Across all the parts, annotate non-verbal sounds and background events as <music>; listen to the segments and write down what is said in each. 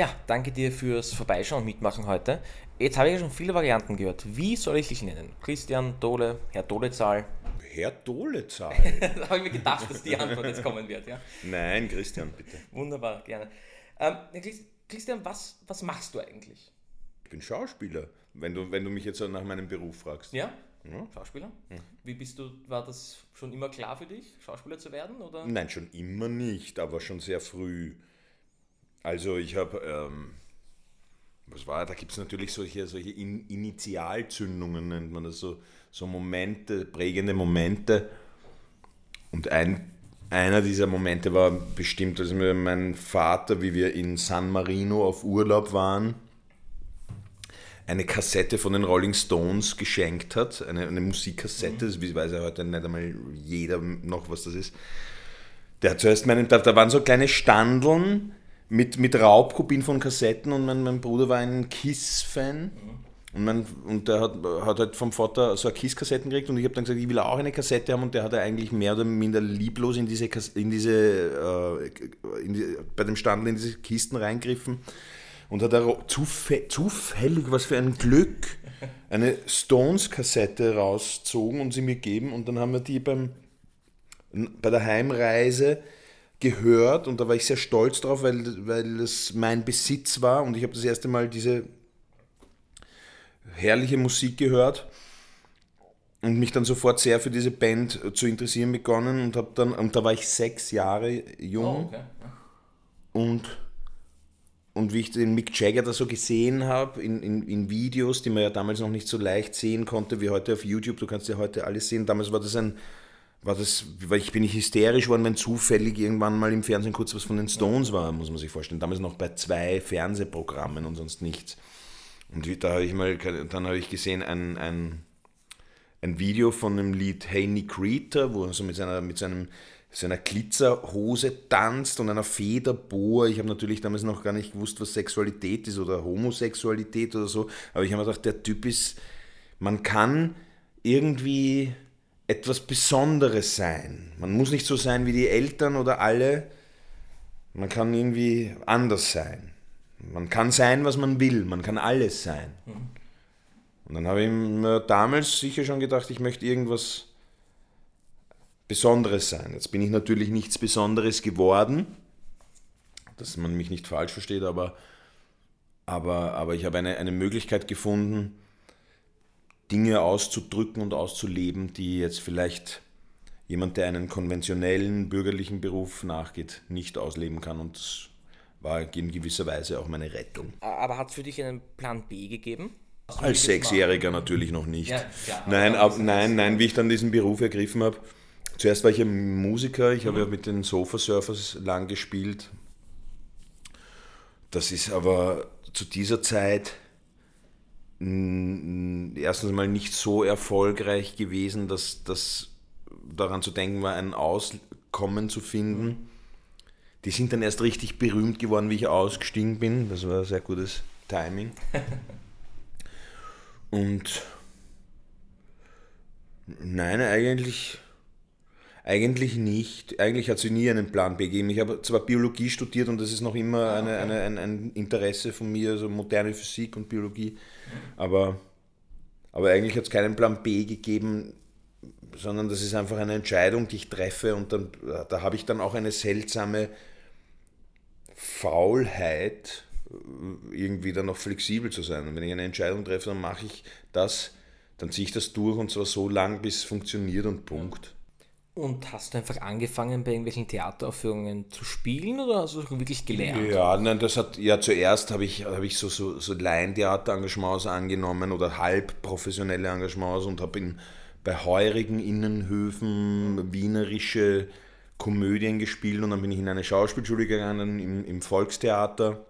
Ja, danke dir fürs Vorbeischauen und Mitmachen heute. Jetzt habe ich ja schon viele Varianten gehört. Wie soll ich dich nennen? Christian, Dole, Herr Dolezahl? Herr Dolezahl? <laughs> da habe ich mir gedacht, dass die Antwort jetzt kommen wird. Ja? Nein, Christian, bitte. Wunderbar, gerne. Ähm, Christian, was, was machst du eigentlich? Ich bin Schauspieler, wenn du, wenn du mich jetzt nach meinem Beruf fragst. Ja? ja. Schauspieler? Wie bist du, war das schon immer klar für dich, Schauspieler zu werden? Oder? Nein, schon immer nicht, aber schon sehr früh. Also ich habe, ähm, was war, da gibt es natürlich solche, solche In Initialzündungen, nennt man das so, so Momente, prägende Momente. Und ein, einer dieser Momente war bestimmt, als mir mein Vater, wie wir in San Marino auf Urlaub waren, eine Kassette von den Rolling Stones geschenkt hat, eine, eine Musikkassette, mhm. das weiß ja heute nicht einmal jeder noch, was das ist. Der hat zuerst meinen, da, da waren so kleine Standeln, mit, mit Raubkopien von Kassetten und mein, mein Bruder war ein Kiss-Fan. Mhm. Und, mein, und der hat, hat halt vom Vater so eine Kiss-Kassetten gekriegt und ich habe dann gesagt, ich will auch eine Kassette haben und der hat eigentlich mehr oder minder lieblos in diese, in diese, äh, in die, bei dem Stand in diese Kisten reingriffen und hat er zufällig, was für ein Glück, eine Stones-Kassette rausgezogen und sie mir gegeben und dann haben wir die beim, bei der Heimreise gehört und da war ich sehr stolz drauf, weil, weil es mein Besitz war und ich habe das erste Mal diese herrliche Musik gehört und mich dann sofort sehr für diese Band zu interessieren begonnen und habe dann und da war ich sechs Jahre jung oh, okay. und und wie ich den Mick Jagger da so gesehen habe in, in, in Videos, die man ja damals noch nicht so leicht sehen konnte wie heute auf YouTube, du kannst ja heute alles sehen. Damals war das ein war das, weil ich bin nicht hysterisch geworden, wenn zufällig irgendwann mal im Fernsehen kurz was von den Stones war, muss man sich vorstellen. Damals noch bei zwei Fernsehprogrammen und sonst nichts. Und da habe ich mal, dann habe ich gesehen ein, ein, ein Video von dem Lied Hey Nikrita, wo er so mit seiner, mit seinem, seiner Glitzerhose tanzt und einer Federbohr. Ich habe natürlich damals noch gar nicht gewusst, was Sexualität ist oder Homosexualität oder so, aber ich habe mir gedacht, der Typ ist, man kann irgendwie etwas Besonderes sein. Man muss nicht so sein wie die Eltern oder alle. Man kann irgendwie anders sein. Man kann sein, was man will. Man kann alles sein. Und dann habe ich mir damals sicher schon gedacht, ich möchte irgendwas Besonderes sein. Jetzt bin ich natürlich nichts Besonderes geworden, dass man mich nicht falsch versteht, aber, aber, aber ich habe eine, eine Möglichkeit gefunden, Dinge auszudrücken und auszuleben, die jetzt vielleicht jemand, der einen konventionellen bürgerlichen Beruf nachgeht, nicht ausleben kann. Und das war in gewisser Weise auch meine Rettung. Aber hat es für dich einen Plan B gegeben? Als Sechsjähriger natürlich noch nicht. Ja, klar, nein, ab, nein, nein, wie ich dann diesen Beruf ergriffen habe. Zuerst war ich ein Musiker, ich mhm. habe ja mit den Sofa Surfers lang gespielt. Das ist aber zu dieser Zeit erstens mal nicht so erfolgreich gewesen, dass das daran zu denken war, ein Auskommen zu finden. Die sind dann erst richtig berühmt geworden, wie ich ausgestiegen bin. Das war ein sehr gutes Timing. <laughs> Und nein, eigentlich, eigentlich nicht. Eigentlich hat sie nie einen Plan B gegeben. Ich habe zwar Biologie studiert und das ist noch immer ah, eine, eine, ein, ein Interesse von mir, also moderne Physik und Biologie. Aber, aber eigentlich hat es keinen Plan B gegeben, sondern das ist einfach eine Entscheidung, die ich treffe und dann, da habe ich dann auch eine seltsame Faulheit, irgendwie dann noch flexibel zu sein. Und wenn ich eine Entscheidung treffe, dann mache ich das, dann ziehe ich das durch und zwar so lang, bis es funktioniert und Punkt. Und hast du einfach angefangen, bei irgendwelchen Theateraufführungen zu spielen oder hast du wirklich gelernt? Ja, nein, das hat, ja, zuerst habe ich, hab ich so, so, so Laientheater-Engagements angenommen oder halb professionelle Engagements und habe bei heurigen Innenhöfen wienerische Komödien gespielt und dann bin ich in eine Schauspielschule gegangen im, im Volkstheater.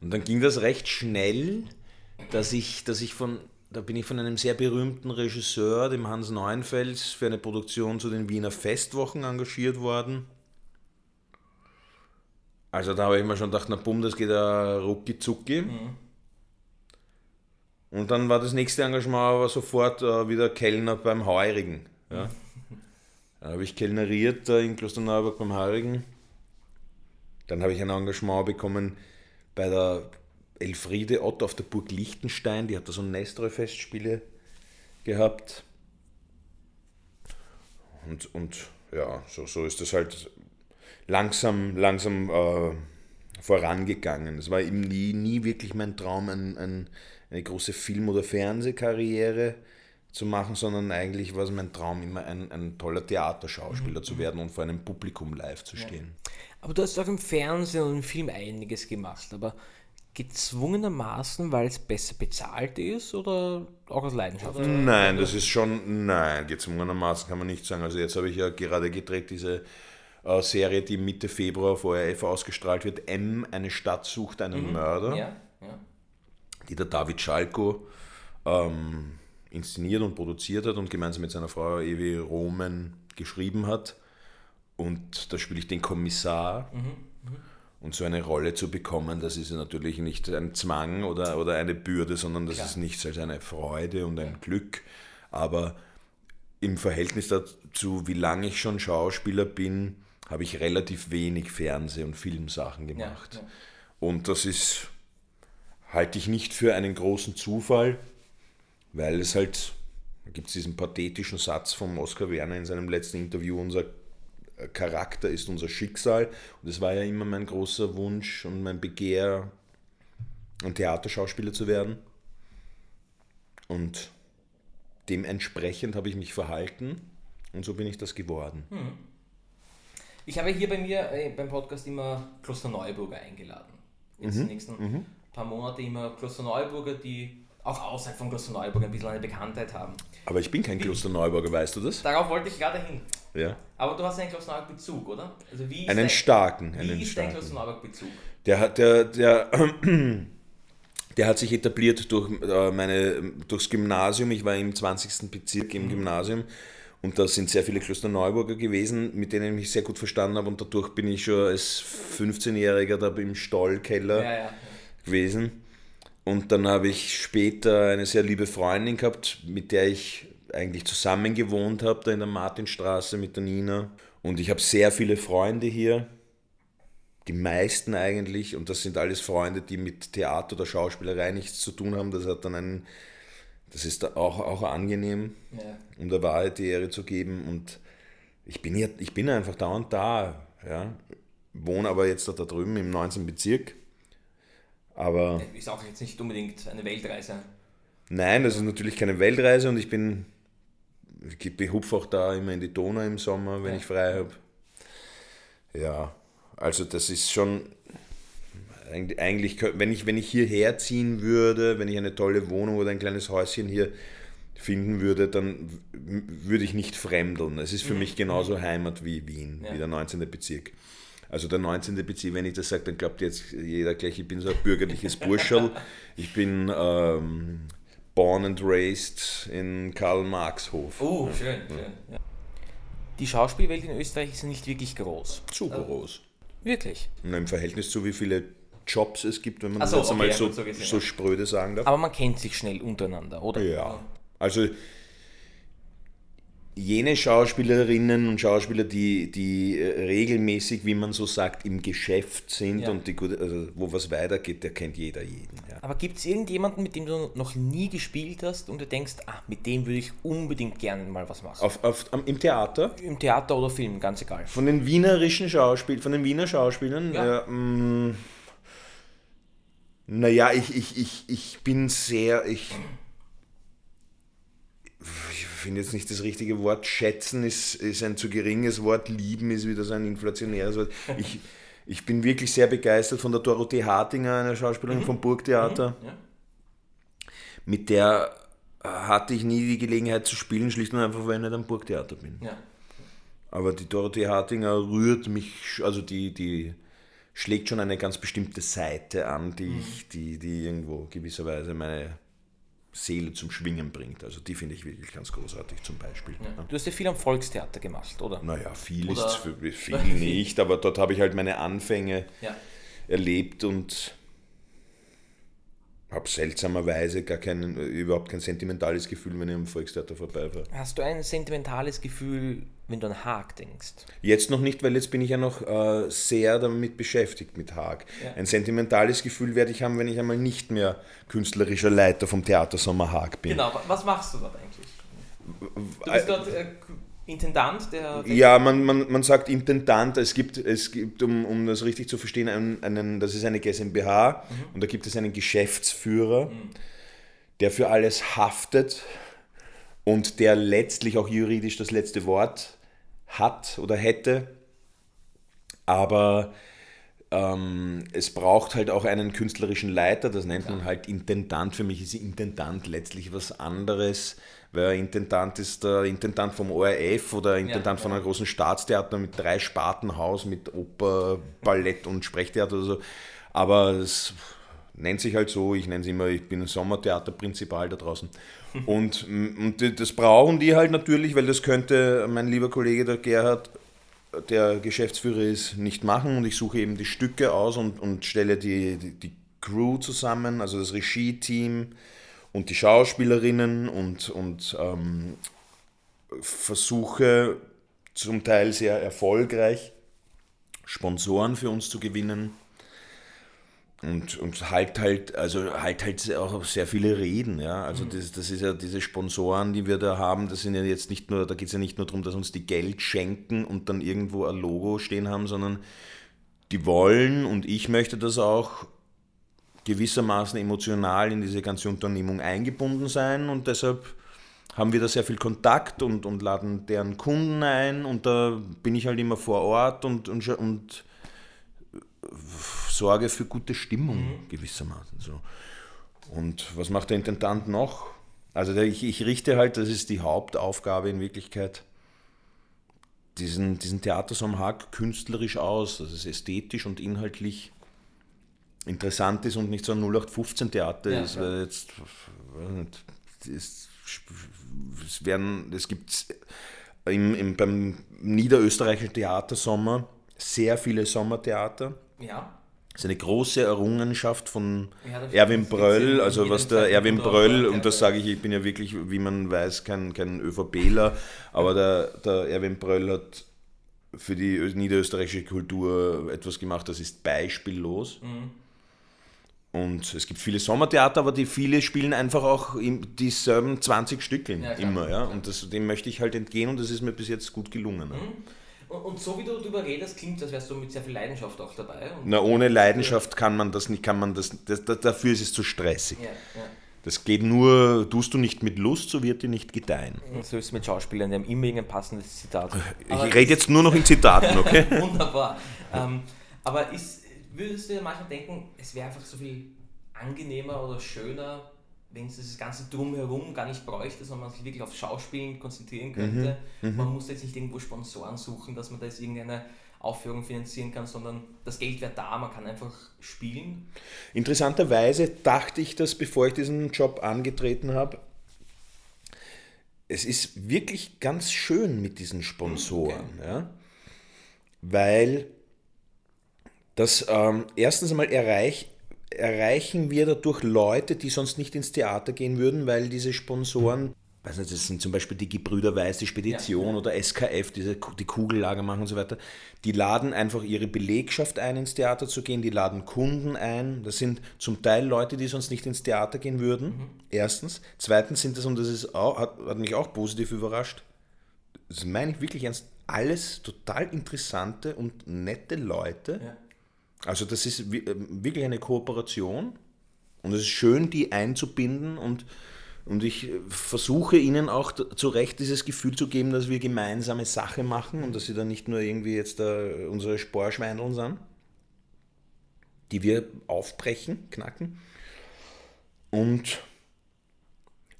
Und dann ging das recht schnell, dass ich, dass ich von da bin ich von einem sehr berühmten Regisseur, dem Hans Neuenfels, für eine Produktion zu den Wiener Festwochen engagiert worden. Also da habe ich mir schon gedacht, na bumm, das geht ja rucki zucki. Mhm. Und dann war das nächste Engagement aber sofort äh, wieder Kellner beim Heurigen. Ja. Mhm. <laughs> Da habe ich kellneriert äh, in Klosterneuburg beim Heurigen. Dann habe ich ein Engagement bekommen bei der Elfriede Otto auf der Burg Liechtenstein. Die hat da so Nestroy-Festspiele gehabt. Und, und ja, so, so ist das halt langsam, langsam äh, vorangegangen. Es war eben nie, nie wirklich mein Traum, ein, ein, eine große Film- oder Fernsehkarriere zu machen, sondern eigentlich war es mein Traum, immer ein, ein toller Theaterschauspieler mhm. zu werden und vor einem Publikum live zu stehen. Ja. Aber du hast auch im Fernsehen und im Film einiges gemacht, aber gezwungenermaßen, weil es besser bezahlt ist oder auch aus Leidenschaft? Nein, das ist schon, nein, gezwungenermaßen kann man nicht sagen. Also jetzt habe ich ja gerade gedreht diese äh, Serie, die Mitte Februar auf ORF ausgestrahlt wird, M, eine Stadt sucht einen mhm. Mörder, ja, ja. die der David Schalko ähm, inszeniert und produziert hat und gemeinsam mit seiner Frau Evi Roman geschrieben hat. Und da spiele ich den Kommissar. Mhm. Mhm. Und so eine Rolle zu bekommen, das ist natürlich nicht ein Zwang oder, oder eine Bürde, sondern das Klar. ist nichts als eine Freude und ein Glück. Aber im Verhältnis dazu, wie lange ich schon Schauspieler bin, habe ich relativ wenig Fernseh- und Filmsachen gemacht. Ja, ja. Und das ist, halte ich nicht für einen großen Zufall, weil es halt, da gibt es diesen pathetischen Satz vom Oskar Werner in seinem letzten Interview, unser Charakter ist unser Schicksal. Und es war ja immer mein großer Wunsch und mein Begehr, ein Theaterschauspieler zu werden. Und dementsprechend habe ich mich verhalten und so bin ich das geworden. Hm. Ich habe hier bei mir äh, beim Podcast immer Klosterneuburger eingeladen. Jetzt mhm. die nächsten mhm. paar Monate immer Klosterneuburger, die auch außerhalb von Klosterneuburg ein bisschen eine Bekanntheit haben. Aber ich bin kein Klosterneuburger, weißt du das? Darauf wollte ich gerade hin. Ja. Aber du hast einen Klosterneuburg-Bezug, oder? Also wie einen dein, starken. Wie einen ist starken. dein Klosterneuburg-Bezug? Der hat, der, der, <clears throat> der hat sich etabliert durch äh, meine, durchs Gymnasium. Ich war im 20. Bezirk im mhm. Gymnasium. Und da sind sehr viele Klosterneuburger gewesen, mit denen ich mich sehr gut verstanden habe. Und dadurch bin ich schon als 15-Jähriger da im Stollkeller ja, ja. gewesen. Und dann habe ich später eine sehr liebe Freundin gehabt, mit der ich eigentlich zusammen gewohnt habe, da in der Martinstraße mit der Nina. Und ich habe sehr viele Freunde hier, die meisten eigentlich, und das sind alles Freunde, die mit Theater oder Schauspielerei nichts zu tun haben. Das hat dann einen, das ist auch, auch angenehm, ja. um der Wahrheit die Ehre zu geben. Und ich bin, hier, ich bin einfach dauernd da. Ja. Wohne aber jetzt da drüben im 19. Bezirk aber ist auch jetzt nicht unbedingt eine Weltreise. Nein, das ist natürlich keine Weltreise und ich bin, ich behupfe auch da immer in die Donau im Sommer, wenn ja. ich frei habe. Ja, also das ist schon, eigentlich, wenn ich, wenn ich hierher ziehen würde, wenn ich eine tolle Wohnung oder ein kleines Häuschen hier finden würde, dann würde ich nicht fremdeln. Es ist für mhm. mich genauso Heimat wie Wien, ja. wie der 19. Bezirk. Also der 19. Bezirk, wenn ich das sage, dann glaubt jetzt jeder gleich, ich bin so ein bürgerliches <laughs> Burscherl. Ich bin ähm, born and raised in Karl-Marx-Hof. Oh, schön, schön. Ja. Die Schauspielwelt in Österreich ist nicht wirklich groß. Zu groß. Wirklich? Und Im Verhältnis zu wie viele Jobs es gibt, wenn man so, das jetzt okay, einmal so, so, so spröde sagen darf. Aber man kennt sich schnell untereinander, oder? Ja. Also jene Schauspielerinnen und Schauspieler, die, die äh, regelmäßig, wie man so sagt, im Geschäft sind ja. und die also wo was weitergeht, der kennt jeder jeden. Ja. Aber gibt es irgendjemanden, mit dem du noch nie gespielt hast und du denkst, ah, mit dem würde ich unbedingt gerne mal was machen? Auf, auf, Im Theater? Im Theater oder Film, ganz egal. Von den wienerischen Schauspielern, von den Wiener Schauspielern, ja. Äh, mm, naja, ich, ich, ich, ich bin sehr, ich finde jetzt nicht das richtige Wort. Schätzen ist, ist ein zu geringes Wort. Lieben ist wieder so ein inflationäres Wort. <laughs> Ich, ich bin wirklich sehr begeistert von der Dorothee Hartinger, einer Schauspielerin mhm. vom Burgtheater. Mhm. Ja. Mit der hatte ich nie die Gelegenheit zu spielen, schlicht und einfach, weil ich nicht am Burgtheater bin. Ja. Aber die Dorothee Hartinger rührt mich, also die, die schlägt schon eine ganz bestimmte Seite an, die, mhm. ich, die, die irgendwo gewisserweise meine Seele zum Schwingen bringt. Also die finde ich wirklich ganz großartig zum Beispiel. Ja. Du hast ja viel am Volkstheater gemacht, oder? Naja, viel oder? ist für, <laughs> viel nicht, aber dort habe ich halt meine Anfänge ja. erlebt und habe seltsamerweise gar kein, überhaupt kein sentimentales Gefühl, wenn ich am Volkstheater vorbeifahre. Hast du ein sentimentales Gefühl wenn du an Haag denkst? Jetzt noch nicht, weil jetzt bin ich ja noch äh, sehr damit beschäftigt mit Haag. Ja. Ein sentimentales Gefühl werde ich haben, wenn ich einmal nicht mehr künstlerischer Leiter vom Theatersommer Haag bin. Genau, was machst du dort eigentlich? Du bist dort äh, Intendant der. Ja, man, man, man sagt Intendant. Es gibt, es gibt um, um das richtig zu verstehen, einen, einen, das ist eine GmbH mhm. und da gibt es einen Geschäftsführer, mhm. der für alles haftet und der letztlich auch juridisch das letzte Wort hat oder hätte. Aber ähm, es braucht halt auch einen künstlerischen Leiter, das nennt man halt Intendant. Für mich ist Intendant letztlich was anderes, weil Intendant ist der Intendant vom ORF oder Intendant ja, von einem großen Staatstheater mit drei Spartenhaus, mit Oper, Ballett und Sprechtheater oder so. Aber es nennt sich halt so, ich nenne es immer, ich bin Sommertheaterprinzipal da draußen. Und, und das brauchen die halt natürlich, weil das könnte mein lieber Kollege der Gerhard, der Geschäftsführer ist, nicht machen. Und ich suche eben die Stücke aus und, und stelle die, die, die Crew zusammen, also das Regie-Team und die Schauspielerinnen und, und ähm, versuche zum Teil sehr erfolgreich Sponsoren für uns zu gewinnen und, und halt halt, also halt halt auch sehr viele Reden, ja. Also mhm. das, das ist ja diese Sponsoren, die wir da haben, das sind ja jetzt nicht nur, da geht es ja nicht nur darum, dass uns die Geld schenken und dann irgendwo ein Logo stehen haben, sondern die wollen und ich möchte das auch gewissermaßen emotional in diese ganze Unternehmung eingebunden sein und deshalb haben wir da sehr viel Kontakt und, und laden deren Kunden ein und da bin ich halt immer vor Ort und, und, und sorge für gute Stimmung mhm. gewissermaßen. So. Und was macht der Intendant noch? Also ich, ich richte halt, das ist die Hauptaufgabe in Wirklichkeit, diesen, diesen Theatersaum Haag künstlerisch aus, dass es ästhetisch und inhaltlich interessant ist und nicht so ein 0815-Theater ja, ist, ja. weil jetzt, es, es, werden, es gibt im, im, beim niederösterreichischen Theatersommer sehr viele Sommertheater. Ja. Das ist eine große Errungenschaft von ja, Erwin Bröll, also was der Erwin Bröll, und das sage ich, ich bin ja wirklich, wie man weiß, kein, kein ÖVPler, aber der, der Erwin Bröll hat für die niederösterreichische Kultur etwas gemacht, das ist beispiellos. Mhm. Und es gibt viele Sommertheater, aber die viele spielen einfach auch dieselben 20 Stücke ja, immer. Ja? Und das, dem möchte ich halt entgehen und das ist mir bis jetzt gut gelungen. Mhm. Und, und, so wie du darüber redest, klingt, als wärst du mit sehr viel Leidenschaft auch dabei. Na, ohne Leidenschaft kann man das nicht, kann man das, das, das dafür ist es zu stressig. Ja, ja. Das geht nur, tust du nicht mit Lust, so wird dir nicht gedeihen. So ist es mit Schauspielern, die haben immer ein passendes Zitat. Ich aber rede jetzt nur noch in Zitaten, okay? <laughs> Wunderbar. Ähm, aber ist, würdest du dir manchmal denken, es wäre einfach so viel angenehmer oder schöner, wenn es das ganze Drumherum gar nicht bräuchte, sondern man sich wirklich auf Schauspielen konzentrieren könnte. Mhm, mhm. man muss jetzt nicht irgendwo Sponsoren suchen, dass man da jetzt irgendeine Aufführung finanzieren kann, sondern das Geld wäre da, man kann einfach spielen. Interessanterweise dachte ich das, bevor ich diesen Job angetreten habe, es ist wirklich ganz schön mit diesen Sponsoren, okay. ja? weil das ähm, erstens einmal erreicht, erreichen wir dadurch Leute, die sonst nicht ins Theater gehen würden, weil diese Sponsoren, weiß nicht, das sind zum Beispiel die Gebrüder Weiß, die Spedition ja, ja. oder SKF, diese, die Kugellager machen und so weiter, die laden einfach ihre Belegschaft ein, ins Theater zu gehen, die laden Kunden ein. Das sind zum Teil Leute, die sonst nicht ins Theater gehen würden, mhm. erstens. Zweitens sind das, und das ist auch, hat, hat mich auch positiv überrascht, das meine ich wirklich ernst, alles total interessante und nette Leute. Ja also das ist äh, wirklich eine Kooperation und es ist schön, die einzubinden und, und ich versuche ihnen auch zu Recht dieses Gefühl zu geben, dass wir gemeinsame Sache machen und dass sie dann nicht nur irgendwie jetzt unsere Sporschweineln sind, die wir aufbrechen, knacken. Und,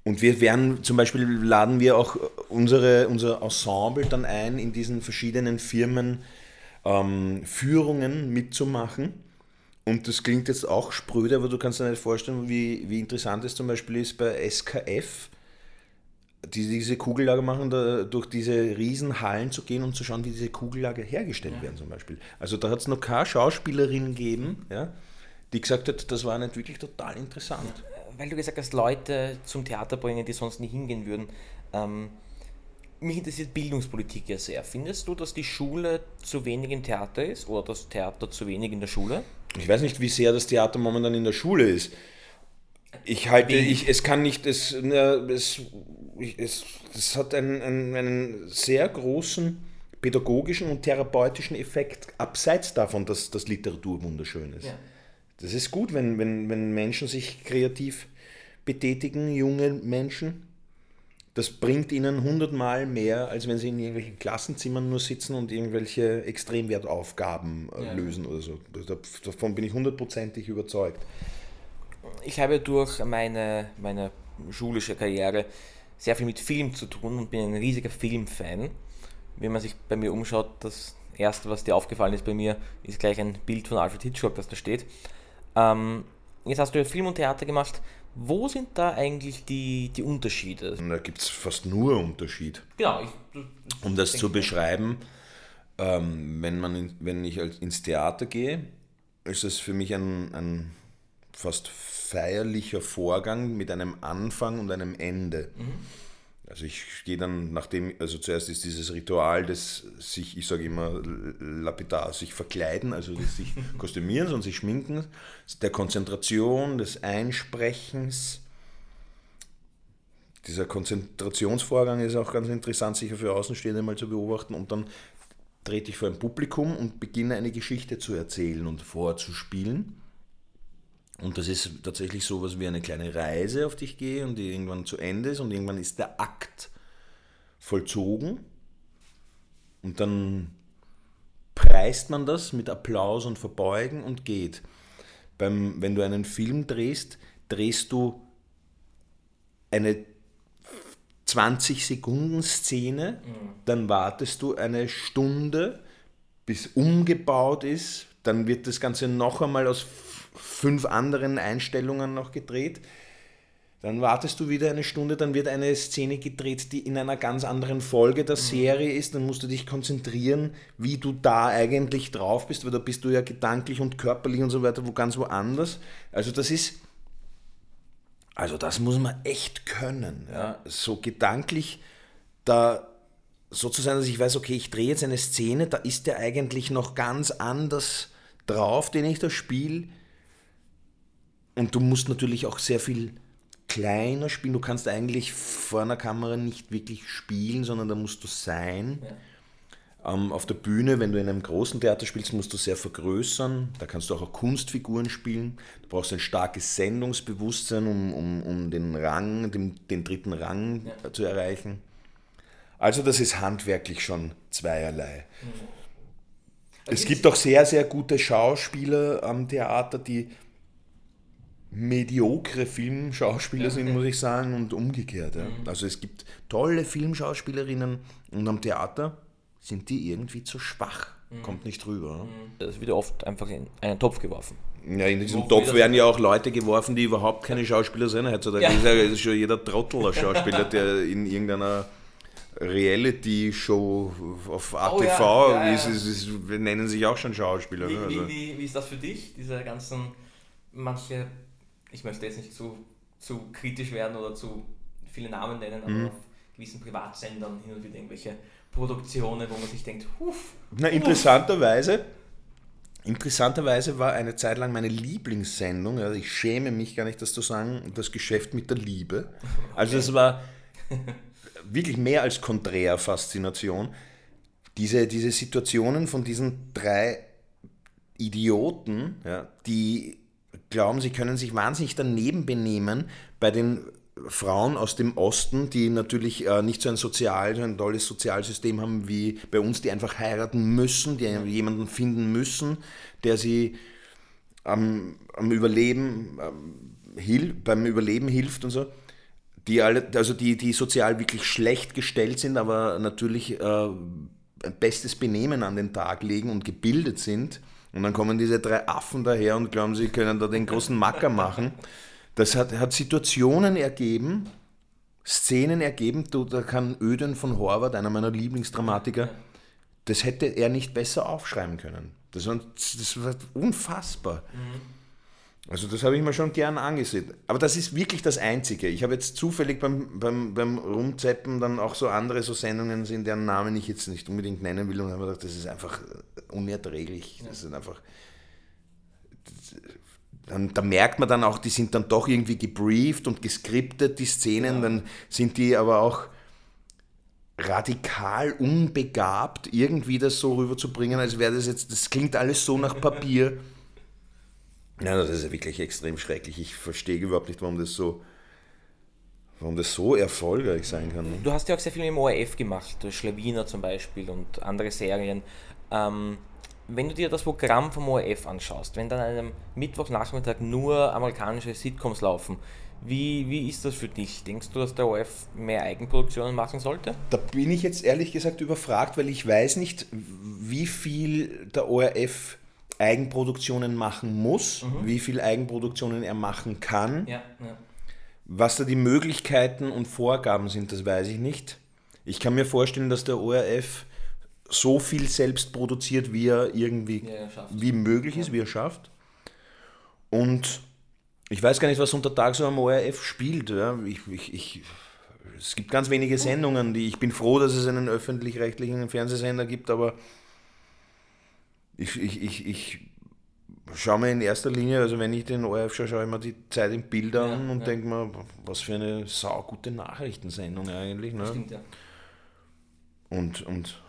und wir werden zum Beispiel laden wir auch unsere, unser Ensemble dann ein in diesen verschiedenen Firmen, ähm, Führungen mitzumachen. Und das klingt jetzt auch spröde, aber du kannst dir nicht vorstellen, wie, wie interessant es zum Beispiel ist bei SKF, die diese Kugellager machen, da, durch diese Riesenhallen zu gehen und zu schauen, wie diese Kugellager hergestellt ja. werden zum Beispiel. Also da hat es noch keine Schauspielerin gegeben, ja, die gesagt hat, das war nicht wirklich total interessant. Weil du gesagt hast, Leute zum Theater bringen, die sonst nie hingehen würden. Ähm, mich interessiert Bildungspolitik ja sehr. Findest du, dass die Schule zu wenig im Theater ist oder das Theater zu wenig in der Schule? Ich weiß nicht, wie sehr das Theater momentan in der Schule ist. Ich halte, ich, es kann nicht, es, es, es, es hat einen, einen, einen sehr großen pädagogischen und therapeutischen Effekt, abseits davon, dass, dass Literatur wunderschön ist. Ja. Das ist gut, wenn, wenn, wenn Menschen sich kreativ betätigen, junge Menschen. Das bringt ihnen hundertmal mehr, als wenn sie in irgendwelchen Klassenzimmern nur sitzen und irgendwelche Extremwertaufgaben äh, ja. lösen oder so. Davon bin ich hundertprozentig überzeugt. Ich habe durch meine, meine schulische Karriere sehr viel mit Film zu tun und bin ein riesiger Filmfan. Wenn man sich bei mir umschaut, das erste, was dir aufgefallen ist bei mir, ist gleich ein Bild von Alfred Hitchcock, das da steht. Ähm, jetzt hast du ja Film und Theater gemacht. Wo sind da eigentlich die, die Unterschiede? Da gibt es fast nur Unterschied. Genau. Ich, um das zu beschreiben, ähm, wenn, man in, wenn ich ins Theater gehe, ist es für mich ein, ein fast feierlicher Vorgang mit einem Anfang und einem Ende. Mhm. Also ich gehe dann, nachdem, also zuerst ist dieses Ritual des sich, ich sage immer lapidar, sich verkleiden, also sich <laughs> kostümieren und sich schminken, der Konzentration, des Einsprechens. Dieser Konzentrationsvorgang ist auch ganz interessant, sicher für Außenstehende mal zu beobachten und dann trete ich vor ein Publikum und beginne eine Geschichte zu erzählen und vorzuspielen. Und das ist tatsächlich so was wie eine kleine Reise, auf die ich gehe und die irgendwann zu Ende ist und irgendwann ist der Akt vollzogen und dann preist man das mit Applaus und Verbeugen und geht. Beim, wenn du einen Film drehst, drehst du eine 20 Sekunden Szene, mhm. dann wartest du eine Stunde, bis umgebaut ist, dann wird das Ganze noch einmal aus fünf anderen Einstellungen noch gedreht. Dann wartest du wieder eine Stunde, dann wird eine Szene gedreht, die in einer ganz anderen Folge der mhm. Serie ist. Dann musst du dich konzentrieren, wie du da eigentlich drauf bist, weil da bist du ja gedanklich und körperlich und so weiter wo ganz woanders. Also das ist, also das muss man echt können. Ja? So gedanklich da so zu sein, dass ich weiß, okay, ich drehe jetzt eine Szene, da ist der eigentlich noch ganz anders drauf, den ich da spiele und du musst natürlich auch sehr viel kleiner spielen. Du kannst eigentlich vor einer Kamera nicht wirklich spielen, sondern da musst du sein. Ja. Ähm, auf der Bühne, wenn du in einem großen Theater spielst, musst du sehr vergrößern. Da kannst du auch, auch Kunstfiguren spielen. Du brauchst ein starkes Sendungsbewusstsein, um, um, um den Rang, den, den dritten Rang ja. zu erreichen. Also das ist handwerklich schon zweierlei. Mhm. Es gibt auch sehr, sehr gute Schauspieler am Theater, die mediokre Filmschauspieler ja, sind, muss ich sagen, und umgekehrt. Ja. Mhm. Also es gibt tolle Filmschauspielerinnen und am Theater sind die irgendwie zu schwach. Mhm. Kommt nicht rüber. Mhm. Das wird oft einfach in einen Topf geworfen. Ja, in diesem Wo Topf werden ja auch Leute geworfen, die überhaupt keine Schauspieler sind. Heutzutage ja. ist ja schon jeder Trottel ein Schauspieler, der in irgendeiner Reality-Show auf ATV oh, ja. Ja, ist, ist, ist, nennen sich auch schon Schauspieler. Wie, also. wie, wie, wie ist das für dich, diese ganzen, manche ich möchte jetzt nicht zu, zu kritisch werden oder zu viele Namen nennen, aber mhm. auf gewissen Privatsendern hin und wieder irgendwelche Produktionen, wo man sich denkt, huf. Na, interessanterweise, interessanterweise war eine Zeit lang meine Lieblingssendung, also ich schäme mich gar nicht, das zu sagen, das Geschäft mit der Liebe. Also es war wirklich mehr als konträr Faszination. Diese, diese Situationen von diesen drei Idioten, ja, die glauben, sie können sich wahnsinnig daneben benehmen bei den Frauen aus dem Osten, die natürlich äh, nicht so ein sozial, so ein tolles Sozialsystem haben wie bei uns, die einfach heiraten müssen, die jemanden finden müssen, der sie am, am Überleben ähm, beim Überleben hilft und so. Die alle, also die, die sozial wirklich schlecht gestellt sind, aber natürlich äh, bestes Benehmen an den Tag legen und gebildet sind und dann kommen diese drei Affen daher und glauben, sie können da den großen Macker machen. Das hat, hat Situationen ergeben, Szenen ergeben, da kann Öden von Horvath, einer meiner Lieblingsdramatiker, das hätte er nicht besser aufschreiben können. Das war, das war unfassbar. Mhm. Also das habe ich mir schon gern angesehen. Aber das ist wirklich das Einzige. Ich habe jetzt zufällig beim, beim, beim Rumzeppen dann auch so andere so Sendungen, in deren Namen ich jetzt nicht unbedingt nennen will und habe gedacht, das ist einfach unerträglich. Das ist einfach... Dann, da merkt man dann auch, die sind dann doch irgendwie gebrieft und geskriptet, die Szenen, ja. dann sind die aber auch radikal unbegabt, irgendwie das so rüberzubringen, als wäre das jetzt, das klingt alles so nach Papier. <laughs> Ja, das ist ja wirklich extrem schrecklich. Ich verstehe überhaupt nicht, warum das so, warum das so erfolgreich sein kann. Du hast ja auch sehr viel im ORF gemacht, Schlawiner zum Beispiel und andere Serien. Ähm, wenn du dir das Programm vom ORF anschaust, wenn dann an einem Mittwochnachmittag nur amerikanische Sitcoms laufen, wie, wie ist das für dich? Denkst du, dass der ORF mehr Eigenproduktionen machen sollte? Da bin ich jetzt ehrlich gesagt überfragt, weil ich weiß nicht, wie viel der ORF Eigenproduktionen machen muss, mhm. wie viel Eigenproduktionen er machen kann. Ja, ja. Was da die Möglichkeiten und Vorgaben sind, das weiß ich nicht. Ich kann mir vorstellen, dass der ORF so viel selbst produziert, wie er irgendwie ja, wie möglich ist, wie er schafft. Und ich weiß gar nicht, was untertags so am ORF spielt. Ich, ich, ich, es gibt ganz wenige Sendungen, die ich bin froh, dass es einen öffentlich-rechtlichen Fernsehsender gibt, aber ich, ich, ich, ich schaue mir in erster Linie, also wenn ich den ORF schaue, schaue ich mir die Zeit im Bild an ja, und ja. denke mir, was für eine saugute Nachrichtensendung eigentlich. Ne? Stimmt, ja. Und, und,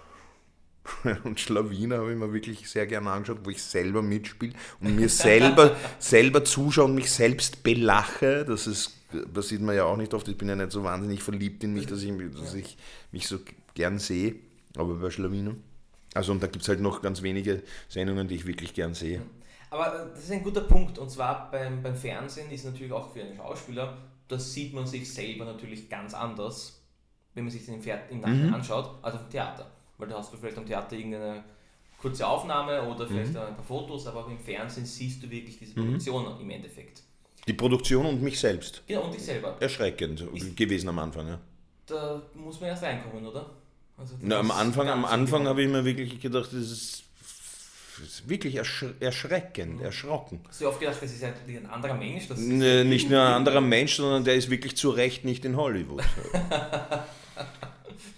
<laughs> und Schlawiner habe ich mir wirklich sehr gerne angeschaut, wo ich selber mitspiele und mir selber, <laughs> selber zuschaue und mich selbst belache. Das ist, das sieht man ja auch nicht oft. Ich bin ja nicht so wahnsinnig verliebt in mich, dass ich, dass ich mich so gern sehe. Aber bei Schlawiner. Also und da gibt es halt noch ganz wenige Sendungen, die ich wirklich gern sehe. Aber äh, das ist ein guter Punkt. Und zwar beim, beim Fernsehen ist natürlich auch für einen Schauspieler, da sieht man sich selber natürlich ganz anders, wenn man sich den im Nachhinein mhm. anschaut, als auf dem Theater. Weil da hast du vielleicht am Theater irgendeine kurze Aufnahme oder vielleicht mhm. ein paar Fotos, aber auch im Fernsehen siehst du wirklich diese mhm. Produktion mhm. im Endeffekt. Die Produktion und mich selbst. Genau, und dich selber. Erschreckend ist, gewesen am Anfang, ja. Da muss man erst reinkommen, oder? Also Na, am Anfang, am Anfang habe ich mir wirklich gedacht, das ist, wirklich ersch erschreckend, erschrocken. Hast du oft gedacht, das ist ein anderer Mensch? Das nee, nicht nur ein anderer Mensch, sondern der ist wirklich zu Recht nicht in Hollywood. <laughs>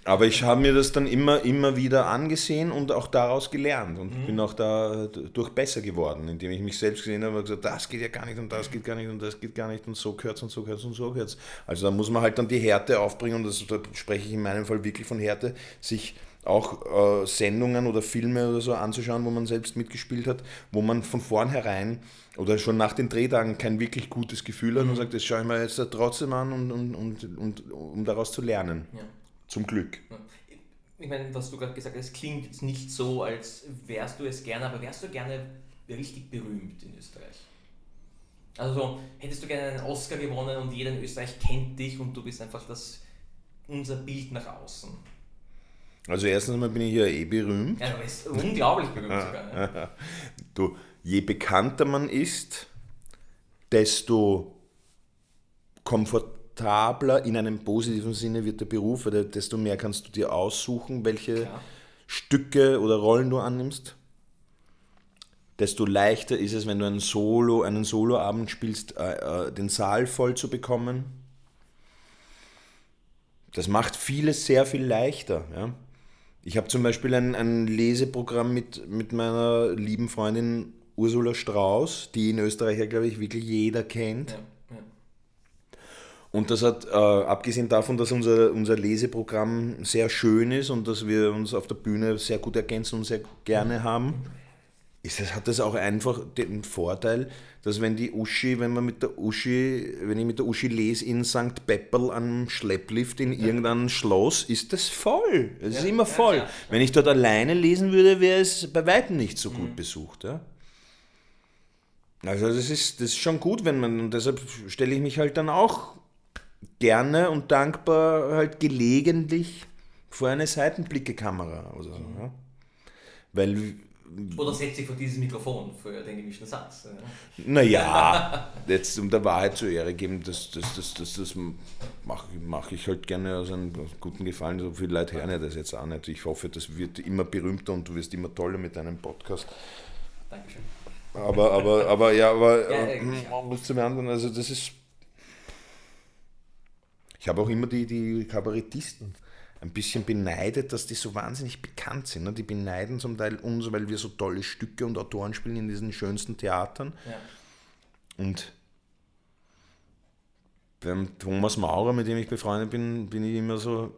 Aber ich habe mir das dann immer, immer wieder angesehen und auch daraus gelernt und mhm. bin auch dadurch besser geworden, indem ich mich selbst gesehen habe und gesagt, das geht ja gar nicht und das geht gar nicht und das geht gar nicht und so gehört und so gehört und so gehört Also da muss man halt dann die Härte aufbringen und das, da spreche ich in meinem Fall wirklich von Härte, sich auch äh, Sendungen oder Filme oder so anzuschauen, wo man selbst mitgespielt hat, wo man von vornherein oder schon nach den Drehtagen kein wirklich gutes Gefühl hat mhm. und sagt, das schaue ich mir jetzt trotzdem an, und, und, und, und um daraus zu lernen. Ja. Zum Glück. Ich meine, was du gerade gesagt hast, klingt jetzt nicht so, als wärst du es gerne, aber wärst du gerne richtig berühmt in Österreich? Also hättest du gerne einen Oscar gewonnen und jeder in Österreich kennt dich und du bist einfach das, unser Bild nach außen. Also erstens mal bin ich ja eh berühmt. Ja, du bist unglaublich berühmt sogar. Ja. <laughs> Du, je bekannter man ist, desto komfortabler komfortabler in einem positiven Sinne wird der Beruf, weil desto mehr kannst du dir aussuchen, welche Klar. Stücke oder Rollen du annimmst. Desto leichter ist es, wenn du einen Solo, einen Soloabend spielst, äh, äh, den Saal voll zu bekommen. Das macht vieles sehr viel leichter. Ja? Ich habe zum Beispiel ein, ein Leseprogramm mit, mit meiner lieben Freundin Ursula Strauß, die in Österreich ja, glaube ich, wirklich jeder kennt. Ja. Und das hat, äh, abgesehen davon, dass unser, unser Leseprogramm sehr schön ist und dass wir uns auf der Bühne sehr gut ergänzen und sehr gerne haben, ist das, hat das auch einfach den Vorteil, dass wenn die Uschi, wenn man mit der Uschi, wenn ich mit der Uschi lese in St. Pepperl am Schlepplift in irgendeinem Schloss, ist das voll. Es ja, ist immer voll. Ja, ja. Wenn ich dort alleine lesen würde, wäre es bei weitem nicht so gut mhm. besucht. Ja? Also das ist, das ist schon gut, wenn man, und deshalb stelle ich mich halt dann auch gerne und dankbar halt gelegentlich vor eine Seitenblickekamera oder so. Ja? Weil oder setzt sich vor dieses Mikrofon für den gemischten Satz. Naja, jetzt um der Wahrheit zur Ehre geben, das, das, das, das, das mache mach ich halt gerne aus einem guten Gefallen. So viele Leute hören ja das jetzt auch nicht. Ich hoffe, das wird immer berühmter und du wirst immer toller mit deinem Podcast. Dankeschön. Aber, aber, aber, ja, aber ja, äh, zu beantworten, also das ist. Ich habe auch immer die, die Kabarettisten ein bisschen beneidet, dass die so wahnsinnig bekannt sind. Ne? Die beneiden zum Teil uns, weil wir so tolle Stücke und Autoren spielen in diesen schönsten Theatern. Ja. Und beim Thomas Maurer, mit dem ich befreundet bin, bin ich immer so,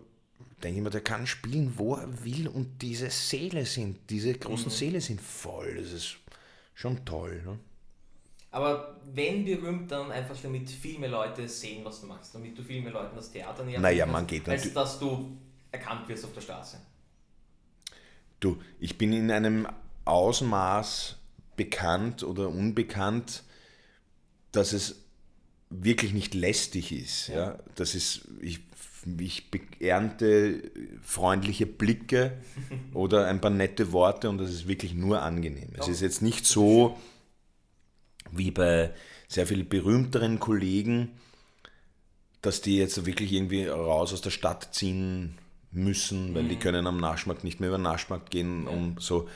denke ich mir, der kann spielen, wo er will und diese Seele sind, diese großen mhm. Seele sind voll. Das ist schon toll. Ne? Aber wenn berühmt, dann einfach damit viel mehr Leute sehen, was du machst, damit du viel mehr Leuten das Theater näher naja, man geht als dass du erkannt wirst auf der Straße? Du, ich bin in einem Ausmaß bekannt oder unbekannt, dass es wirklich nicht lästig ist. Ja. ja. Das ist, ich, ich ernte freundliche Blicke <laughs> oder ein paar nette Worte und das ist wirklich nur angenehm. Es ist jetzt nicht so wie bei sehr viel berühmteren Kollegen, dass die jetzt wirklich irgendwie raus aus der Stadt ziehen müssen, weil mhm. die können am Naschmarkt nicht mehr über den Naschmarkt gehen, um so.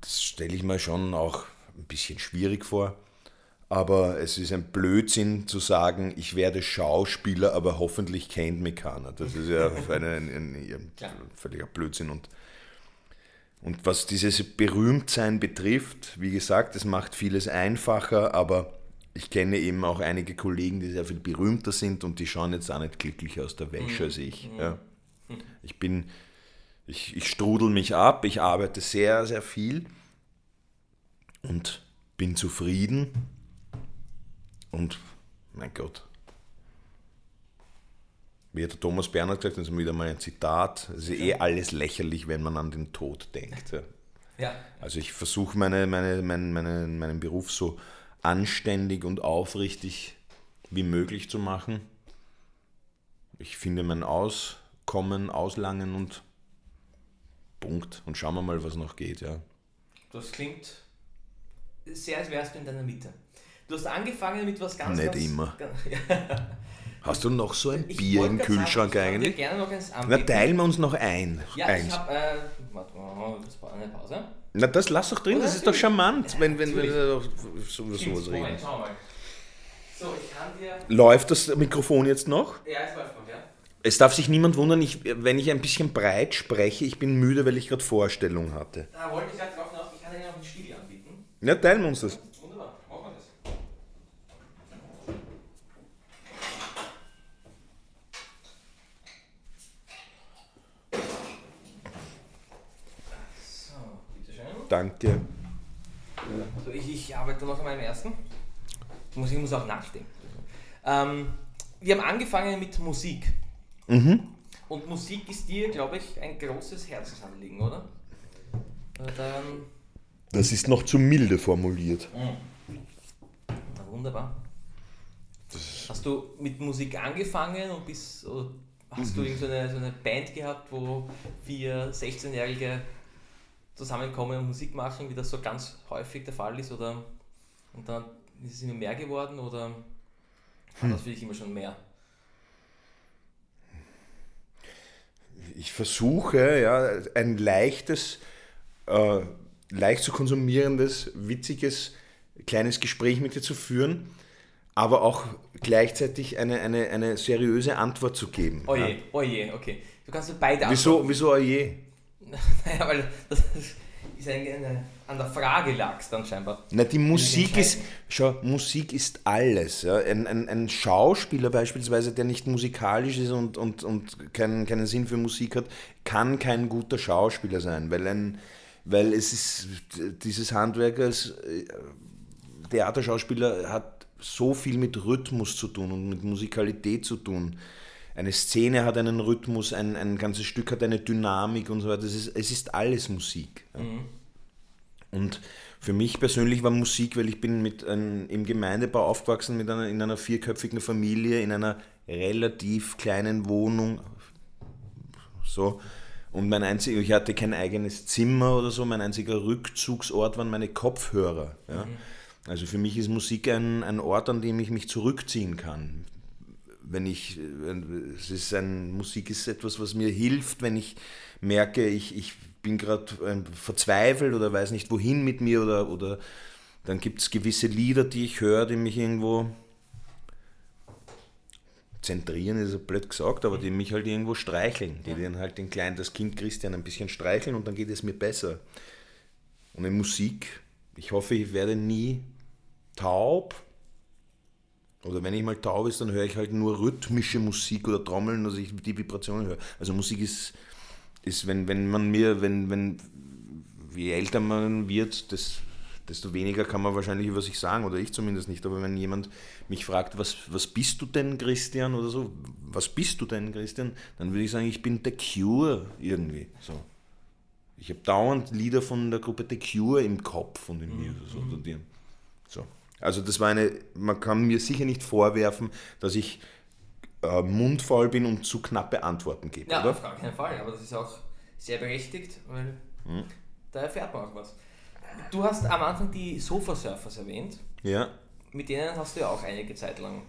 Das stelle ich mir schon auch ein bisschen schwierig vor. Aber es ist ein Blödsinn zu sagen, ich werde Schauspieler, aber hoffentlich kennt mich keiner. Das ist ja <laughs> eine, ein, ein, ein völliger Blödsinn. Und, und was dieses Berühmtsein betrifft, wie gesagt, es macht vieles einfacher, aber ich kenne eben auch einige Kollegen, die sehr viel berühmter sind und die schauen jetzt auch nicht glücklicher aus der Wäsche mhm. als ich. Mhm. Ja. Ich bin, ich, ich strudel mich ab, ich arbeite sehr, sehr viel und bin zufrieden. Und mein Gott, wie hat der Thomas Bernhard gesagt, das ist wieder mal ein Zitat, es ist eh alles lächerlich, wenn man an den Tod denkt. Ja. Also ich versuche meine, meine, meine, meine, meinen Beruf so anständig und aufrichtig wie möglich zu machen. Ich finde mein Auskommen, Auslangen und Punkt. Und schauen wir mal, was noch geht. Ja. Das klingt sehr, als wärst du in deiner Mitte. Du hast angefangen mit was ganz Nicht ganz, immer. <laughs> Ganz, Hast du noch so ein ich Bier im Kühlschrank sagen, eigentlich? gerne noch eins Na, teilen wir uns noch ein. Ja, eins. ich habe. Äh, warte mal, das war eine Pause. Na, das lass doch drin, Oder das ist doch charmant, ja, wenn, wenn wir so über sowas reden. So, ich kann dir. Läuft das Mikrofon jetzt noch? Ja, es läuft noch, ja. Es darf sich niemand wundern, ich, wenn ich ein bisschen breit spreche, ich bin müde, weil ich gerade Vorstellung hatte. Da wollte ich gerade drauf hinaus, ich kann dir noch einen Stiel anbieten. Ja, teilen wir uns das. Wunderbar, machen wir das. So, bitteschön. Danke. Also ich, ich arbeite noch an meinem ersten. Muss, ich muss auch nachdenken. Ähm, wir haben angefangen mit Musik. Mhm. Und Musik ist dir, glaube ich, ein großes Herzensanliegen, oder? Dann das ist noch zu milde formuliert. Mhm. Na, wunderbar. Das hast du mit Musik angefangen und bist, hast mhm. du so eine, so eine Band gehabt, wo vier 16-Jährige zusammenkommen und Musik machen, wie das so ganz häufig der Fall ist? Oder und dann ist es immer mehr geworden oder war hm. das für dich immer schon mehr? Ich versuche, ja, ein leichtes, äh, leicht zu konsumierendes, witziges, kleines Gespräch mit dir zu führen, aber auch gleichzeitig eine, eine, eine seriöse Antwort zu geben. Oje, ja. oje, okay. Du kannst beide Wieso, wieso oje? <laughs> naja, weil das ist eine, an der Frage lag es dann scheinbar. Na, die Musik ist, schau, Musik ist alles. Ja. Ein, ein, ein Schauspieler beispielsweise, der nicht musikalisch ist und, und, und keinen, keinen Sinn für Musik hat, kann kein guter Schauspieler sein, weil, ein, weil es ist, dieses Handwerk als äh, Theaterschauspieler hat so viel mit Rhythmus zu tun und mit Musikalität zu tun eine Szene hat einen Rhythmus, ein, ein ganzes Stück hat eine Dynamik und so weiter. Es ist, es ist alles Musik. Mhm. Und für mich persönlich war Musik, weil ich bin mit ein, im Gemeindebau aufgewachsen, mit einer, in einer vierköpfigen Familie, in einer relativ kleinen Wohnung. So. Und mein einziger, ich hatte kein eigenes Zimmer oder so, mein einziger Rückzugsort waren meine Kopfhörer. Ja. Mhm. Also für mich ist Musik ein, ein Ort, an dem ich mich zurückziehen kann wenn ich, es ist ein, Musik ist etwas, was mir hilft, wenn ich merke, ich, ich bin gerade ähm, verzweifelt oder weiß nicht wohin mit mir oder, oder dann gibt es gewisse Lieder, die ich höre, die mich irgendwo zentrieren, ist ja blöd gesagt, aber die mich halt irgendwo streicheln, die dann halt den kleinen, das Kind Christian ein bisschen streicheln und dann geht es mir besser. Und in Musik, ich hoffe, ich werde nie taub. Oder wenn ich mal taub ist, dann höre ich halt nur rhythmische Musik oder Trommeln, dass ich die Vibrationen höre. Also Musik ist, ist wenn, wenn man mir, wenn, wenn, wie älter man wird, das desto weniger kann man wahrscheinlich über sich sagen, oder ich zumindest nicht. Aber wenn jemand mich fragt, was, was bist du denn, Christian, oder so, was bist du denn, Christian, dann würde ich sagen, ich bin The Cure irgendwie. So. Ich habe dauernd Lieder von der Gruppe The Cure im Kopf und in mir. So, mhm. so. Also das war eine, man kann mir sicher nicht vorwerfen, dass ich äh, mundvoll bin und zu knappe Antworten gebe. Ja, oder? auf gar keinen Fall, aber das ist auch sehr berechtigt, weil mhm. da erfährt man auch was. Du hast am Anfang die Sofa-Surfers erwähnt. Ja. Mit denen hast du ja auch einige Zeit lang.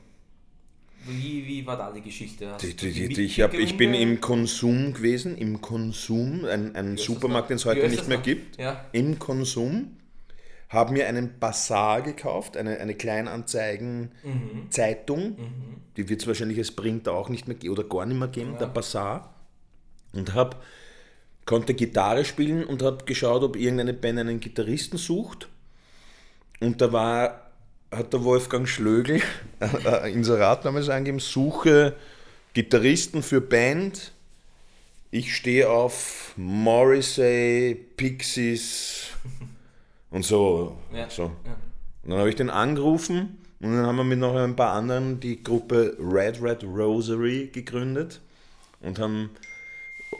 Wie, wie war da die Geschichte? Die, die, die, ich, hab, ich bin im Konsum gewesen, im Konsum, ein, ein Supermarkt, den es heute nicht mehr gibt. Ja. Im Konsum, habe mir einen Bazaar gekauft, eine, eine Kleinanzeigen-Zeitung. Mhm. Mhm. Die wird es wahrscheinlich als Print auch nicht mehr oder gar nicht mehr geben, ja. der Bazaar. Und habe konnte Gitarre spielen und habe geschaut, ob irgendeine Band einen Gitarristen sucht. Und da war, hat der Wolfgang Schlögl ein <laughs> Inserat damals eingegeben, suche Gitarristen für Band. Ich stehe auf Morrissey, Pixies <laughs> und so. Ja, so. Ja. Und dann habe ich den angerufen und dann haben wir mit noch ein paar anderen die Gruppe Red Red Rosary gegründet und haben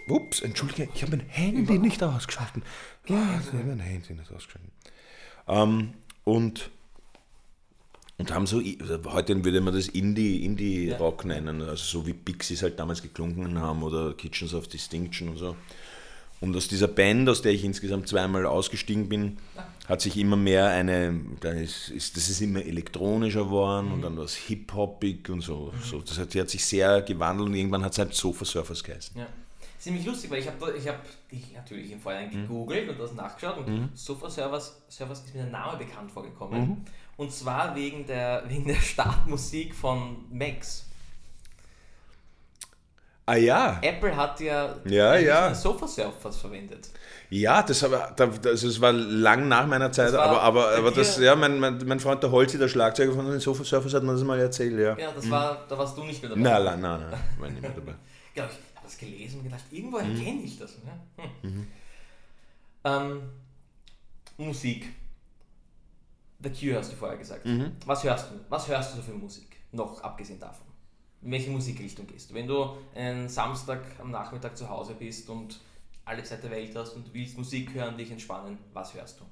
Ups, entschuldige, ich habe mein Handy Über nicht ausgeschalten. Ja, ich habe mein Handy nicht ausgeschalten. Ähm, und, und haben so, heute würde man das Indie-Rock Indie ja. nennen, also so wie Pixies halt damals geklungen haben oder Kitchens of Distinction und so. Und aus dieser Band, aus der ich insgesamt zweimal ausgestiegen bin, hat sich immer mehr eine, da ist, ist, das ist immer elektronischer geworden mhm. und dann was Hip-Hopig und so. Mhm. so. Das hat, die hat sich sehr gewandelt und irgendwann hat es halt Sofa Surfers geheißen. Ja ziemlich lustig, weil ich habe ich hab dich natürlich im Vorhinein mhm. gegoogelt und das nachgeschaut und mhm. Sofa Servers, Servers ist mir der Name bekannt vorgekommen. Mhm. Und zwar wegen der, <laughs> wegen der Startmusik von Max. Ah ja. Apple hat ja, ja, ja. Sofa Surfers verwendet. Ja, das, aber, das, war lang nach meiner Zeit, aber, aber, aber das, ja, mein, mein, mein Freund der Holzi, der Schlagzeuger von den Sofa Surfers, hat mir das mal erzählt, ja. Ja, das mhm. war, da warst du nicht mehr dabei. Nein, nein, nein, nein, war nicht mehr dabei. <laughs> genau, das gelesen und gedacht, irgendwo mhm. kenne ich das. Ne? Hm. Mhm. Ähm, Musik. The Cure hast du vorher gesagt. Mhm. Was hörst du? Was hörst du so für Musik? Noch abgesehen davon. In welche Musikrichtung gehst du? Wenn du einen Samstag am Nachmittag zu Hause bist und alle Zeit der Welt hast und du willst Musik hören, dich entspannen, was hörst du?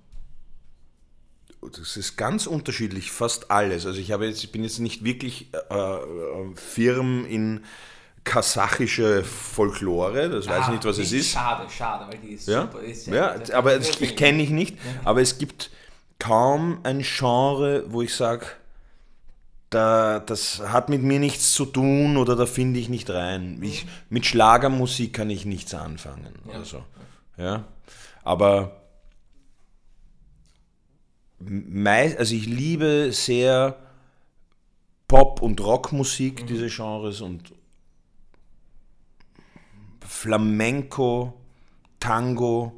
Das ist ganz unterschiedlich, fast alles. Also ich habe jetzt, ich bin jetzt nicht wirklich äh, äh firm in kasachische Folklore, das weiß ich ah, nicht, was es ist. Schade, schade, weil die ist ja? super. Ist ja, ja aber ich, ich kenne ich nicht, ja. aber es gibt kaum ein Genre, wo ich sage, da, das hat mit mir nichts zu tun oder da finde ich nicht rein. Ich, mit Schlagermusik kann ich nichts anfangen. Ja. Oder so. ja? Aber meist, also ich liebe sehr Pop- und Rockmusik, mhm. diese Genres, und, Flamenco, Tango,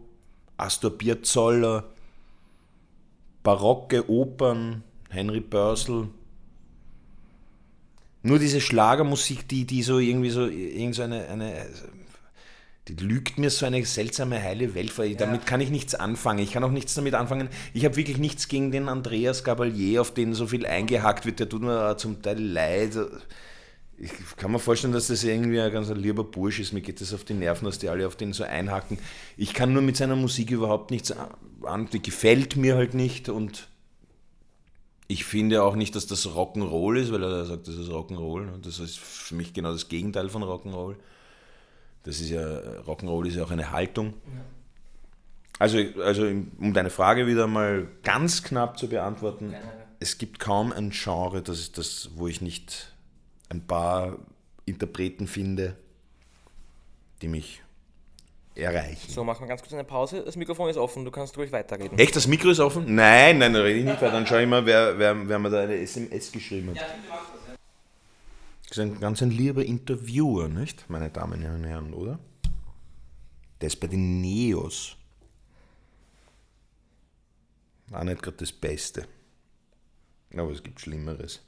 Astor Piazzolla, barocke Opern, Henry Purcell. Nur diese Schlagermusik, die, die so irgendwie so, irgend so eine, eine die lügt mir so eine seltsame heile Welt vor. Damit kann ich nichts anfangen. Ich kann auch nichts damit anfangen. Ich habe wirklich nichts gegen den Andreas Gabalier, auf den so viel eingehackt wird. Der tut mir zum Teil leid ich kann mir vorstellen, dass das irgendwie ein ganz lieber Bursch ist. Mir geht das auf die Nerven, dass die alle auf den so einhacken. Ich kann nur mit seiner Musik überhaupt nichts an. Die gefällt mir halt nicht und ich finde auch nicht, dass das Rock'n'Roll ist, weil er sagt, das ist Rock'n'Roll. Das ist für mich genau das Gegenteil von Rock'n'Roll. Das ist ja, Rock'n'Roll ist ja auch eine Haltung. Ja. Also, also, um deine Frage wieder mal ganz knapp zu beantworten, ja, ja. es gibt kaum ein Genre, das das, wo ich nicht ein paar Interpreten finde, die mich erreichen. So, machen wir ganz kurz eine Pause. Das Mikrofon ist offen, du kannst ruhig weiterreden. Echt, das Mikro ist offen? Nein, nein, da rede ich nicht, weil dann schaue ich mal, wer, wer, wer mir da eine SMS geschrieben hat. Ja, bitte mach das, ja. Das ist ein ganz ein lieber Interviewer, nicht, meine Damen und Herren, oder? Der ist bei den Neos. Auch nicht gerade das Beste. Aber es gibt Schlimmeres.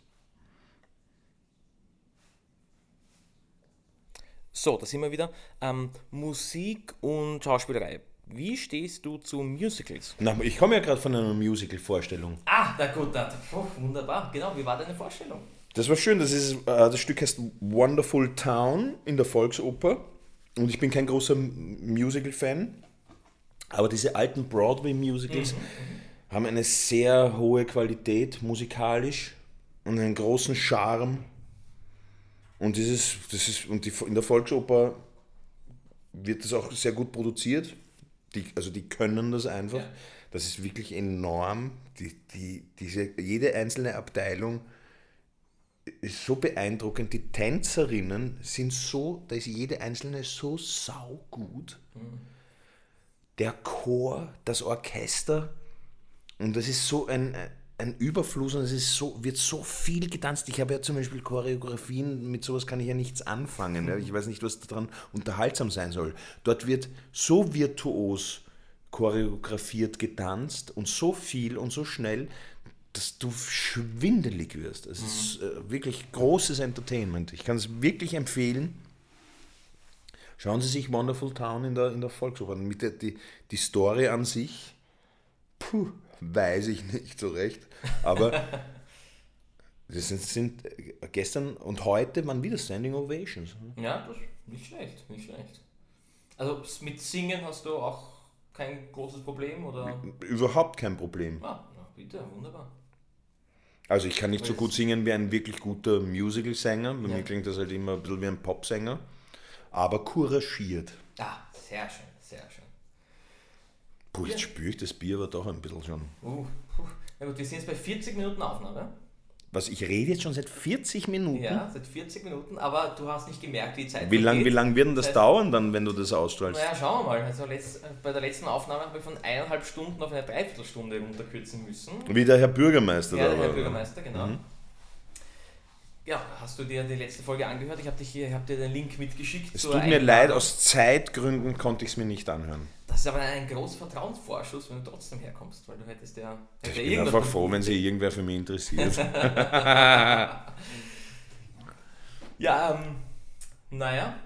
So, da sind wir wieder. Ähm, Musik und Schauspielerei. Wie stehst du zu Musicals? Na, ich komme ja gerade von einer Musical-Vorstellung. Ah, na gut, na, puh, wunderbar. Genau, wie war deine Vorstellung? Das war schön, das, ist, äh, das Stück heißt Wonderful Town in der Volksoper. Und ich bin kein großer Musical-Fan, aber diese alten Broadway-Musicals haben eine sehr hohe Qualität musikalisch und einen großen Charme. Und, dieses, das ist, und die, in der Volksoper wird das auch sehr gut produziert. Die, also die können das einfach. Ja. Das ist wirklich enorm. Die, die, diese, jede einzelne Abteilung ist so beeindruckend. Die Tänzerinnen sind so, da ist jede einzelne so saugut. Der Chor, das Orchester. Und das ist so ein, ein Überfluss und es ist so, wird so viel getanzt. Ich habe ja zum Beispiel Choreografien, mit sowas kann ich ja nichts anfangen. Ja. Ich weiß nicht, was daran unterhaltsam sein soll. Dort wird so virtuos choreografiert getanzt und so viel und so schnell, dass du schwindelig wirst. Es ist äh, wirklich großes Entertainment. Ich kann es wirklich empfehlen. Schauen Sie sich Wonderful Town in der, in der Volksoper an. Mit der, die, die Story an sich, puh, weiß ich nicht so recht. Aber <laughs> das sind, sind gestern und heute waren wieder Standing Ovations. Ja, das nicht schlecht, nicht schlecht. Also mit Singen hast du auch kein großes Problem, oder? Überhaupt kein Problem. Ah, bitte, wunderbar. Also ich kann nicht so gut singen wie ein wirklich guter Musical-Sänger. Bei Ja. mir klingt das halt immer ein bisschen wie ein Popsänger. Aber couragiert. Ah, sehr schön. Puh, jetzt spüre ich das Bier aber doch ein bisschen schon. Uh, puh. Na gut, wir sind jetzt bei 40 Minuten Aufnahme. Was, ich rede jetzt schon seit 40 Minuten? Ja, seit 40 Minuten, aber du hast nicht gemerkt, wie die Zeit Wie lange lang wird denn das Das heißt- dauern dann, wenn du das ausstrahlst? Naja, schauen wir mal. Also letzt, bei der letzten Aufnahme haben wir von eineinhalb Stunden auf eine Dreiviertelstunde runterkürzen müssen. Wie der Herr Bürgermeister Ja, der Herr. Bürgermeister, genau. Ja, hast du dir die letzte Folge angehört? Ich habe hab dir den Link mitgeschickt. Es tut mir Einladung. leid, aus Zeitgründen konnte ich es mir nicht anhören. Das ist aber ein großer Vertrauensvorschuss, wenn du trotzdem herkommst, weil du hättest ja. Ich hätte bin einfach froh, wenn sich irgendwer für mich interessiert. <laughs> Ja, ähm, naja.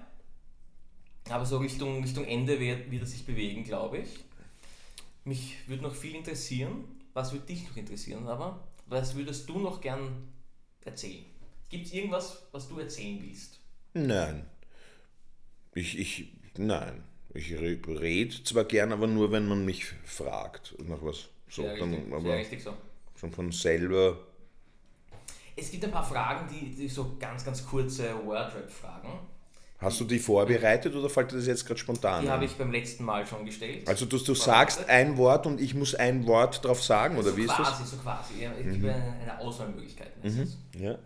Aber so Richtung, Richtung Ende wird, wird er sich bewegen, glaube ich. Mich würde noch viel interessieren. Was würde dich noch interessieren, aber? Was würdest du noch gern erzählen? Gibt es irgendwas, was du erzählen willst? Nein. Ich, ich, nein. Ich rede zwar gern, aber nur, wenn man mich fragt nach was. So, sehr, dann, richtig, aber richtig so. schon von selber. Es gibt ein paar Fragen, die, die so ganz, ganz kurze Wordrap-Fragen. Hast du die vorbereitet oder fällt dir das jetzt gerade spontan? Die habe ich beim letzten Mal schon gestellt. also du, du sagst ein Wort und ich muss ein Wort drauf sagen, oder so wie ist quasi, das? Mhm. so quasi. Ja, ich gebe eine, Auswahlmöglichkeit. meistens. Ja.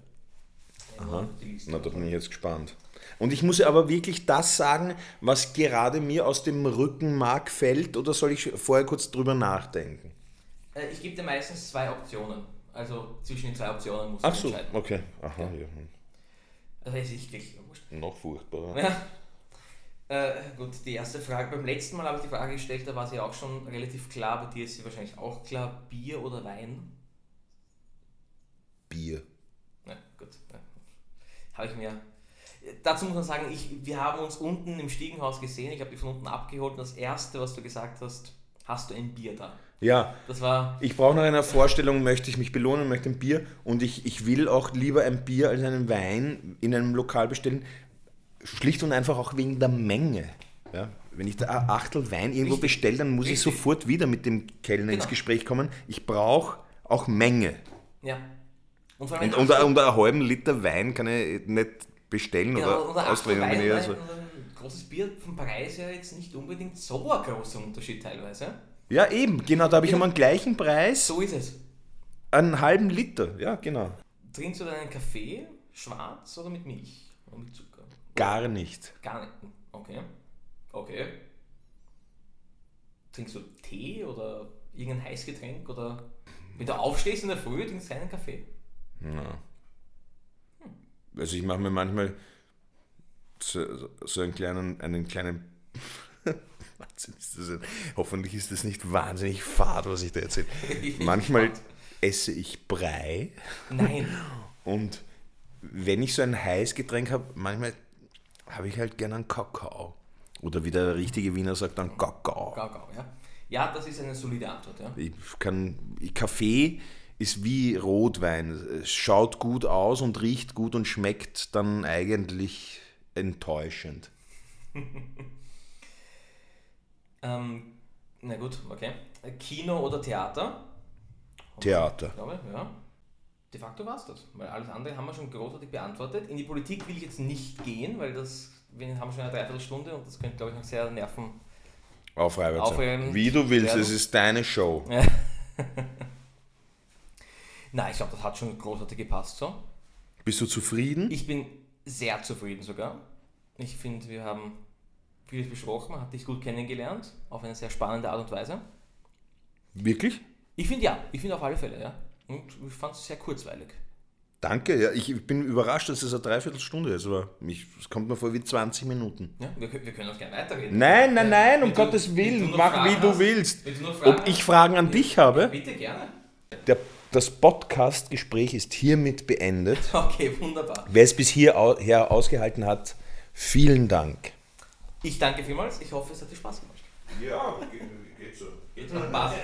Ja, Liste. Na, da bin ich jetzt gespannt. Und ich muss aber wirklich das sagen, was gerade mir aus dem Rückenmark fällt, oder soll ich vorher kurz drüber nachdenken? Äh, Ich gebe dir meistens zwei Optionen. Also zwischen den zwei Optionen musst du Ach so, entscheiden. okay. Aha, ja. Also es ist wirklich wurscht. Noch furchtbarer. Ja. Äh, gut, die erste Frage. Beim letzten Mal habe ich die Frage gestellt, da war sie auch schon relativ klar. Bei dir ist sie wahrscheinlich auch klar. Bier oder Wein? Bier. Habe ich mir. Dazu muss man sagen, ich, wir haben uns unten im Stiegenhaus gesehen. Ich habe dich von unten abgeholt und das erste, was du gesagt hast, hast du ein Bier da. Ja, Das war. ich brauche nach einer Vorstellung, möchte ich mich belohnen, möchte ein Bier und ich, ich will auch lieber ein Bier als einen Wein in einem Lokal bestellen. Schlicht und einfach auch wegen der Menge. Ja, wenn ich da ein Achtel Wein irgendwo bestelle, dann muss ich Richtig. sofort wieder mit dem Kellner ins Genau. Gespräch kommen. Ich brauche auch Menge. Ja. Und Und unter, unter einen halben Liter Wein kann ich nicht bestellen Genau, oder ich Wein eher so. und ein großes Bier vom Preis ja jetzt nicht unbedingt so ein großer Unterschied teilweise. Ja, eben, genau, da habe ich um den gleichen Preis So ist es. einen halben Liter. Ja, genau. Trinkst du deinen Kaffee schwarz oder mit Milch? Oder mit Zucker? Gar nicht. Gar nicht. Okay. Okay. trinkst du Tee oder irgendein Heißgetränk oder wenn du aufstehst in der Früh, trinkst du keinen Kaffee. Ja. Also ich mache mir manchmal so, so einen kleinen, einen kleinen? <laughs> Hoffentlich ist das nicht wahnsinnig fad, was ich da erzähle. <laughs> Manchmal esse ich Brei Nein. <laughs> und wenn ich so ein Heißgetränk habe, manchmal habe ich halt gerne einen Kakao. Oder wie der richtige Wiener sagt, einen Kakao. Kakao, ja. Ja, das ist eine solide Antwort, ja. Ich kann, Kaffee ist wie Rotwein. Es schaut gut aus und riecht gut und schmeckt dann eigentlich enttäuschend. <laughs> Ähm, na gut, okay. Kino oder Theater? Theater. Ich glaube, ja. De facto war es das, weil alles andere haben wir schon großartig beantwortet. In die Politik will ich jetzt nicht gehen, weil das, wir haben schon eine Dreiviertelstunde und das könnte, glaube ich, noch sehr nerven. Aufreibend. Wie du willst, es ist deine Show. <laughs> Nein, ich glaube, das hat schon großartig gepasst so. Bist du zufrieden? Ich bin sehr zufrieden sogar. Ich finde, wir haben vieles besprochen, man hat dich gut kennengelernt, auf eine sehr spannende Art und Weise. Wirklich? Ich finde ja, ich finde auf alle Fälle, ja. Und ich fand es sehr kurzweilig. Danke, ja, ich bin überrascht, dass es eine Dreiviertelstunde ist, aber mich, es kommt mir vor wie 20 Minuten. Ja, wir, können- wir können auch gerne weiterreden. Nein, nein, nein, um du- Gottes Willen, mach Fragen wie du hast, willst. Du Ob ich Fragen an dich habe? Bitte gerne. Der, das Podcast-Gespräch ist hiermit beendet. <laughs> Okay, wunderbar. Wer es bis hierher ausgehalten hat, vielen Dank. Ich danke vielmals. Ich hoffe, es hat dir Spaß gemacht. Ja, geht so. Jetzt passt.